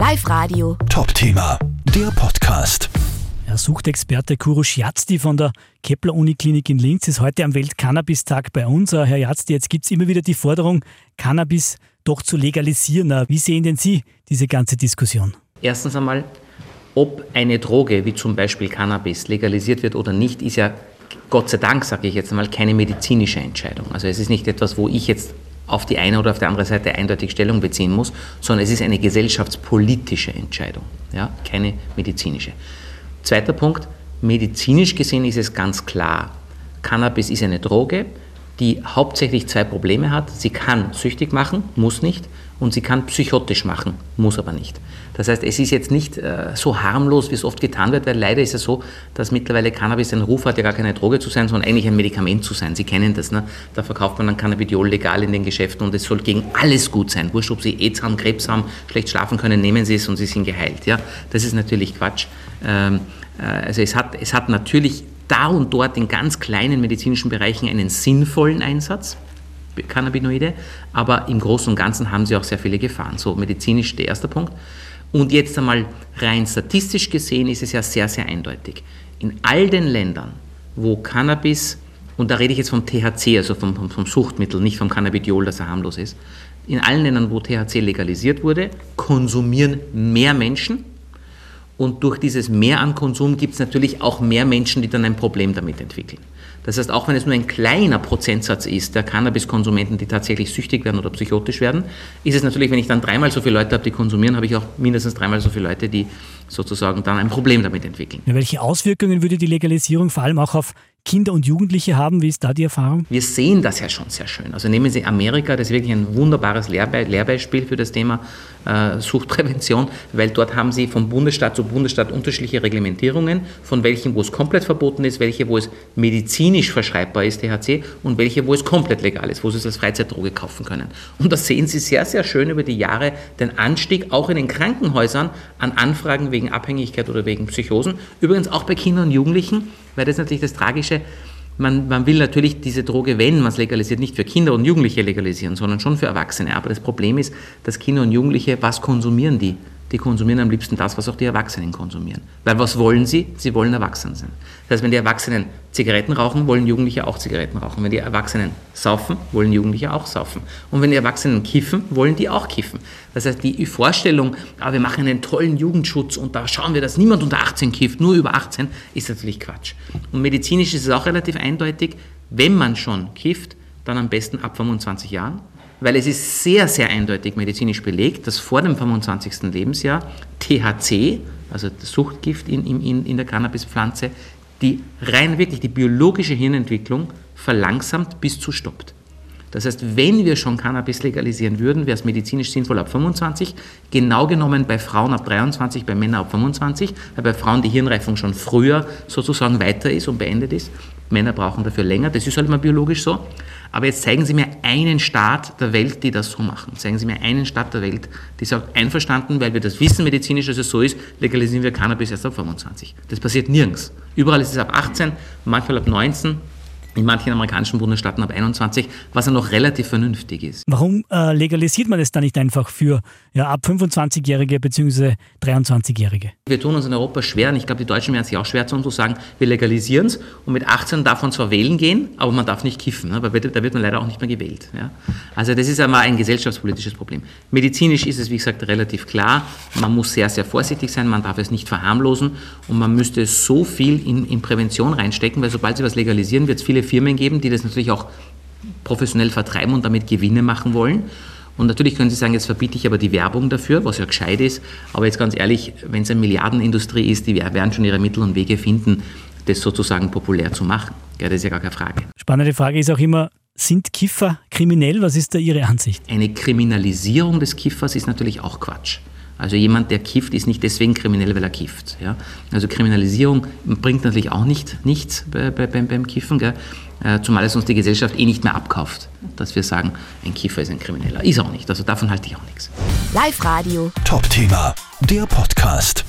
Live Radio. Top-Thema, der Podcast. Der Suchtexperte Kurush Yazdi von der Kepler Uniklinik in Linz ist heute am Weltcannabis-Tag bei uns. Herr Yazdi, jetzt gibt es immer wieder die Forderung, Cannabis doch zu legalisieren. Wie sehen denn Sie diese ganze Diskussion? Erstens einmal, ob eine Droge wie zum Beispiel Cannabis legalisiert wird oder nicht, ist ja Gott sei Dank, sage ich jetzt einmal, keine medizinische Entscheidung. Also es ist nicht etwas, wo ich jetzt auf die eine oder auf die andere Seite eindeutig Stellung beziehen muss, sondern es ist eine gesellschaftspolitische Entscheidung, ja, keine medizinische. Zweiter Punkt, medizinisch gesehen ist es ganz klar, Cannabis ist eine Droge, die hauptsächlich zwei Probleme hat. Sie kann süchtig machen, muss nicht, und sie kann psychotisch machen, muss aber nicht. Das heißt, es ist jetzt nicht äh, so harmlos, wie es oft getan wird, weil leider ist es so, dass mittlerweile Cannabis einen Ruf hat, ja gar keine Droge zu sein, sondern eigentlich ein Medikament zu sein. Sie kennen das, ne? Da verkauft man dann Cannabidiol legal in den Geschäften und es soll gegen alles gut sein. Wurscht, ob Sie AIDS haben, Krebs haben, schlecht schlafen können, nehmen Sie es und Sie sind geheilt. Ja? Das ist natürlich Quatsch. Ähm, äh, also es hat, es hat natürlich da und dort in ganz kleinen medizinischen Bereichen einen sinnvollen Einsatz, Cannabinoide, aber im Großen und Ganzen haben sie auch sehr viele Gefahren. So medizinisch der erste Punkt. Und jetzt einmal rein statistisch gesehen ist es ja sehr, sehr eindeutig. In all den Ländern, wo Cannabis, und da rede ich jetzt vom THC, also vom, vom, vom Suchtmittel, nicht vom Cannabidiol, das ja harmlos ist, in allen Ländern, wo THC legalisiert wurde, konsumieren mehr Menschen und durch dieses Mehr an Konsum gibt es natürlich auch mehr Menschen, die dann ein Problem damit entwickeln. Das heißt, auch wenn es nur ein kleiner Prozentsatz ist der Cannabiskonsumenten, die tatsächlich süchtig werden oder psychotisch werden, ist es natürlich, wenn ich dann dreimal so viele Leute habe, die konsumieren, habe ich auch mindestens dreimal so viele Leute, die sozusagen dann ein Problem damit entwickeln. Welche Auswirkungen würde die Legalisierung vor allem auch auf Kinder und Jugendliche haben? Wie ist da die Erfahrung? Wir sehen das ja schon sehr schön. Also nehmen Sie Amerika, das ist wirklich ein wunderbares Lehrbe Lehrbeispiel für das Thema äh, Suchtprävention, weil dort haben Sie von Bundesstaat zu Bundesstaat unterschiedliche Reglementierungen, von welchen, wo es komplett verboten ist, welche, wo es medizinisch verschreibbar ist, THC, und welche, wo es komplett legal ist, wo Sie es als Freizeitdroge kaufen können. Und da sehen Sie sehr, sehr schön über die Jahre den Anstieg auch in den Krankenhäusern an Anfragen wegen Abhängigkeit oder wegen Psychosen. Übrigens auch bei Kindern und Jugendlichen, weil das ist natürlich das Tragische. Man, man will natürlich diese Droge, wenn man es legalisiert, nicht für Kinder und Jugendliche legalisieren, sondern schon für Erwachsene. Aber das Problem ist, dass Kinder und Jugendliche, was konsumieren die? Die konsumieren am liebsten das, was auch die Erwachsenen konsumieren. Weil was wollen sie? Sie wollen erwachsen sein. Das heißt, wenn die Erwachsenen Zigaretten rauchen, wollen Jugendliche auch Zigaretten rauchen. Wenn die Erwachsenen saufen, wollen Jugendliche auch saufen. Und wenn die Erwachsenen kiffen, wollen die auch kiffen. Das heißt, die Vorstellung, ah, wir machen einen tollen Jugendschutz und da schauen wir, dass niemand unter 18 kifft, nur über 18, ist natürlich Quatsch. Und medizinisch ist es auch relativ eindeutig, wenn man schon kifft, dann am besten ab 25 Jahren weil es ist sehr, sehr eindeutig medizinisch belegt, dass vor dem 25. Lebensjahr THC, also das Suchtgift in, in, in der Cannabispflanze, die rein wirklich die biologische Hirnentwicklung verlangsamt bis zu stoppt. Das heißt, wenn wir schon Cannabis legalisieren würden, wäre es medizinisch sinnvoll ab 25, genau genommen bei Frauen ab 23, bei Männern ab 25, weil bei Frauen die Hirnreifung schon früher sozusagen weiter ist und beendet ist. Männer brauchen dafür länger, das ist halt immer biologisch so. Aber jetzt zeigen Sie mir einen Staat der Welt, die das so machen. Zeigen Sie mir einen Staat der Welt, die sagt, einverstanden, weil wir das wissen medizinisch, dass es so ist, legalisieren wir Cannabis erst ab 25. Das passiert nirgends. Überall ist es ab 18, manchmal ab 19 in manchen amerikanischen Bundesstaaten ab 21, was ja noch relativ vernünftig ist. Warum äh, legalisiert man es dann nicht einfach für ja, ab 25-Jährige bzw. 23-Jährige? Wir tun uns in Europa schwer und ich glaube, die Deutschen werden sich auch schwer tun, zu sagen, wir legalisieren es und mit 18 darf man zwar wählen gehen, aber man darf nicht kiffen, ne? weil da wird man leider auch nicht mehr gewählt. Ja? Also das ist einmal ein gesellschaftspolitisches Problem. Medizinisch ist es, wie gesagt, relativ klar, man muss sehr, sehr vorsichtig sein, man darf es nicht verharmlosen und man müsste so viel in, in Prävention reinstecken, weil sobald sie was legalisieren, wird es viele viele Firmen geben, die das natürlich auch professionell vertreiben und damit Gewinne machen wollen. Und natürlich können Sie sagen, jetzt verbiete ich aber die Werbung dafür, was ja gescheit ist. Aber jetzt ganz ehrlich, wenn es eine Milliardenindustrie ist, die werden schon ihre Mittel und Wege finden, das sozusagen populär zu machen. Ja, das ist ja gar keine Frage. Spannende Frage ist auch immer, sind Kiffer kriminell? Was ist da Ihre Ansicht? Eine Kriminalisierung des Kiffers ist natürlich auch Quatsch. Also jemand, der kifft, ist nicht deswegen kriminell, weil er kifft. Ja? Also Kriminalisierung bringt natürlich auch nicht, nichts bei, bei, beim, beim Kiffen, gell? Äh, zumal es uns die Gesellschaft eh nicht mehr abkauft, dass wir sagen, ein Kiffer ist ein Krimineller. Ist auch nicht, also davon halte ich auch nichts. Live Radio. Top-Thema, der Podcast.